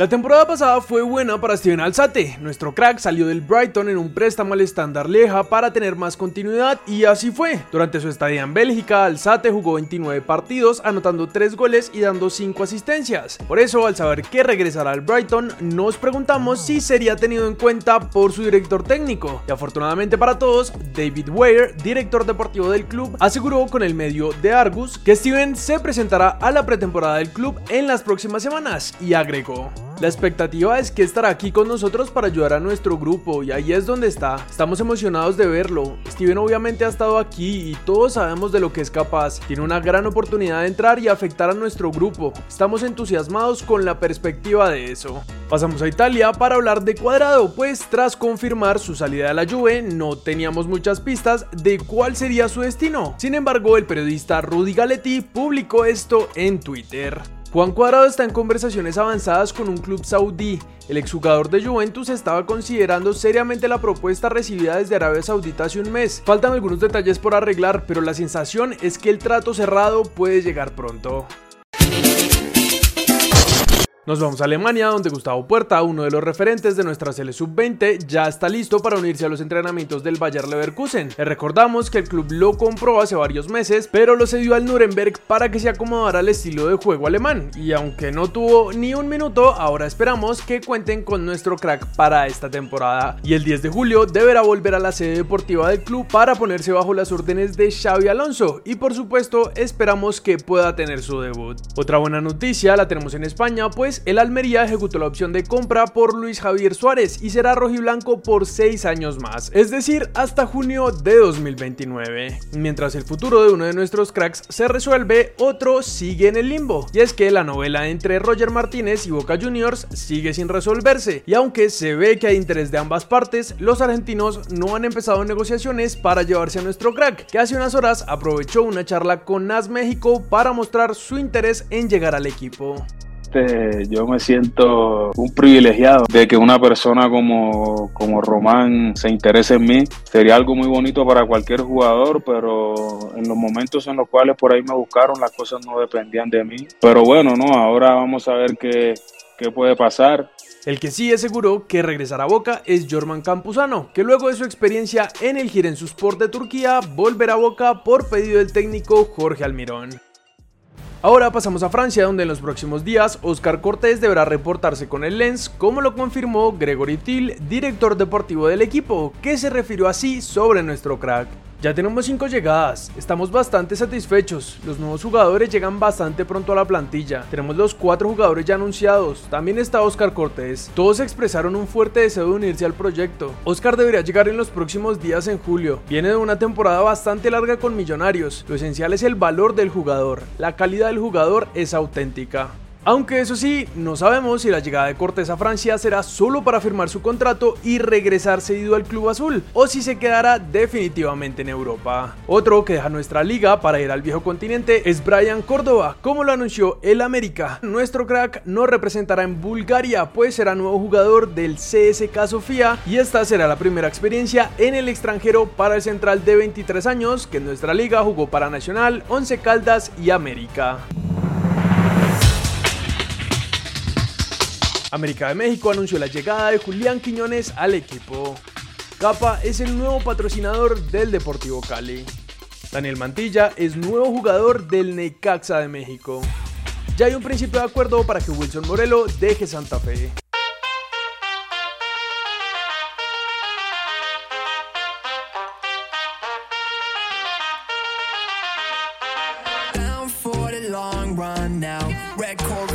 La temporada pasada fue buena para Steven Alzate. Nuestro crack salió del Brighton en un préstamo al estándar Leja para tener más continuidad y así fue. Durante su estadía en Bélgica, Alzate jugó 29 partidos, anotando 3 goles y dando 5 asistencias. Por eso, al saber que regresará al Brighton, nos preguntamos si sería tenido en cuenta por su director técnico. Y afortunadamente para todos, David Weir, director deportivo del club, aseguró con el medio de Argus que Steven se presentará a la pretemporada del club en las próximas semanas y agregó. La expectativa es que estará aquí con nosotros para ayudar a nuestro grupo y ahí es donde está. Estamos emocionados de verlo. Steven obviamente ha estado aquí y todos sabemos de lo que es capaz. Tiene una gran oportunidad de entrar y afectar a nuestro grupo. Estamos entusiasmados con la perspectiva de eso. Pasamos a Italia para hablar de Cuadrado, pues tras confirmar su salida de la Juve no teníamos muchas pistas de cuál sería su destino. Sin embargo, el periodista Rudy Galetti publicó esto en Twitter. Juan Cuadrado está en conversaciones avanzadas con un club saudí. El exjugador de Juventus estaba considerando seriamente la propuesta recibida desde Arabia Saudita hace un mes. Faltan algunos detalles por arreglar, pero la sensación es que el trato cerrado puede llegar pronto. Nos vamos a Alemania, donde Gustavo Puerta, uno de los referentes de nuestra Sele Sub-20, ya está listo para unirse a los entrenamientos del Bayer Leverkusen. Le recordamos que el club lo compró hace varios meses, pero lo cedió al Nuremberg para que se acomodara al estilo de juego alemán. Y aunque no tuvo ni un minuto, ahora esperamos que cuenten con nuestro crack para esta temporada. Y el 10 de julio deberá volver a la sede deportiva del club para ponerse bajo las órdenes de Xavi Alonso. Y por supuesto, esperamos que pueda tener su debut. Otra buena noticia la tenemos en España, pues el Almería ejecutó la opción de compra por Luis Javier Suárez y será rojiblanco por 6 años más, es decir, hasta junio de 2029. Mientras el futuro de uno de nuestros cracks se resuelve, otro sigue en el limbo. Y es que la novela entre Roger Martínez y Boca Juniors sigue sin resolverse, y aunque se ve que hay interés de ambas partes, los argentinos no han empezado negociaciones para llevarse a nuestro crack, que hace unas horas aprovechó una charla con NAS México para mostrar su interés en llegar al equipo yo me siento un privilegiado de que una persona como, como Román se interese en mí. Sería algo muy bonito para cualquier jugador, pero en los momentos en los cuales por ahí me buscaron, las cosas no dependían de mí. Pero bueno, no, ahora vamos a ver qué, qué puede pasar. El que sí aseguró que regresará a Boca es Jorman Campuzano, que luego de su experiencia en el Girensusport de Turquía volverá a Boca por pedido del técnico Jorge Almirón. Ahora pasamos a Francia, donde en los próximos días Oscar Cortés deberá reportarse con el Lens, como lo confirmó Gregory Till, director deportivo del equipo, que se refirió así sobre nuestro crack. Ya tenemos 5 llegadas, estamos bastante satisfechos, los nuevos jugadores llegan bastante pronto a la plantilla, tenemos los 4 jugadores ya anunciados, también está Oscar Cortés, todos expresaron un fuerte deseo de unirse al proyecto, Oscar debería llegar en los próximos días en julio, viene de una temporada bastante larga con millonarios, lo esencial es el valor del jugador, la calidad del jugador es auténtica. Aunque eso sí, no sabemos si la llegada de Cortés a Francia será solo para firmar su contrato y regresar cedido al club azul, o si se quedará definitivamente en Europa. Otro que deja nuestra liga para ir al viejo continente es Brian Córdoba, como lo anunció el América. Nuestro crack no representará en Bulgaria, pues será nuevo jugador del CSK Sofía y esta será la primera experiencia en el extranjero para el central de 23 años que en nuestra liga jugó para Nacional, Once Caldas y América. América de México anunció la llegada de Julián Quiñones al equipo. Capa es el nuevo patrocinador del Deportivo Cali. Daniel Mantilla es nuevo jugador del Necaxa de México. Ya hay un principio de acuerdo para que Wilson Morelo deje Santa Fe.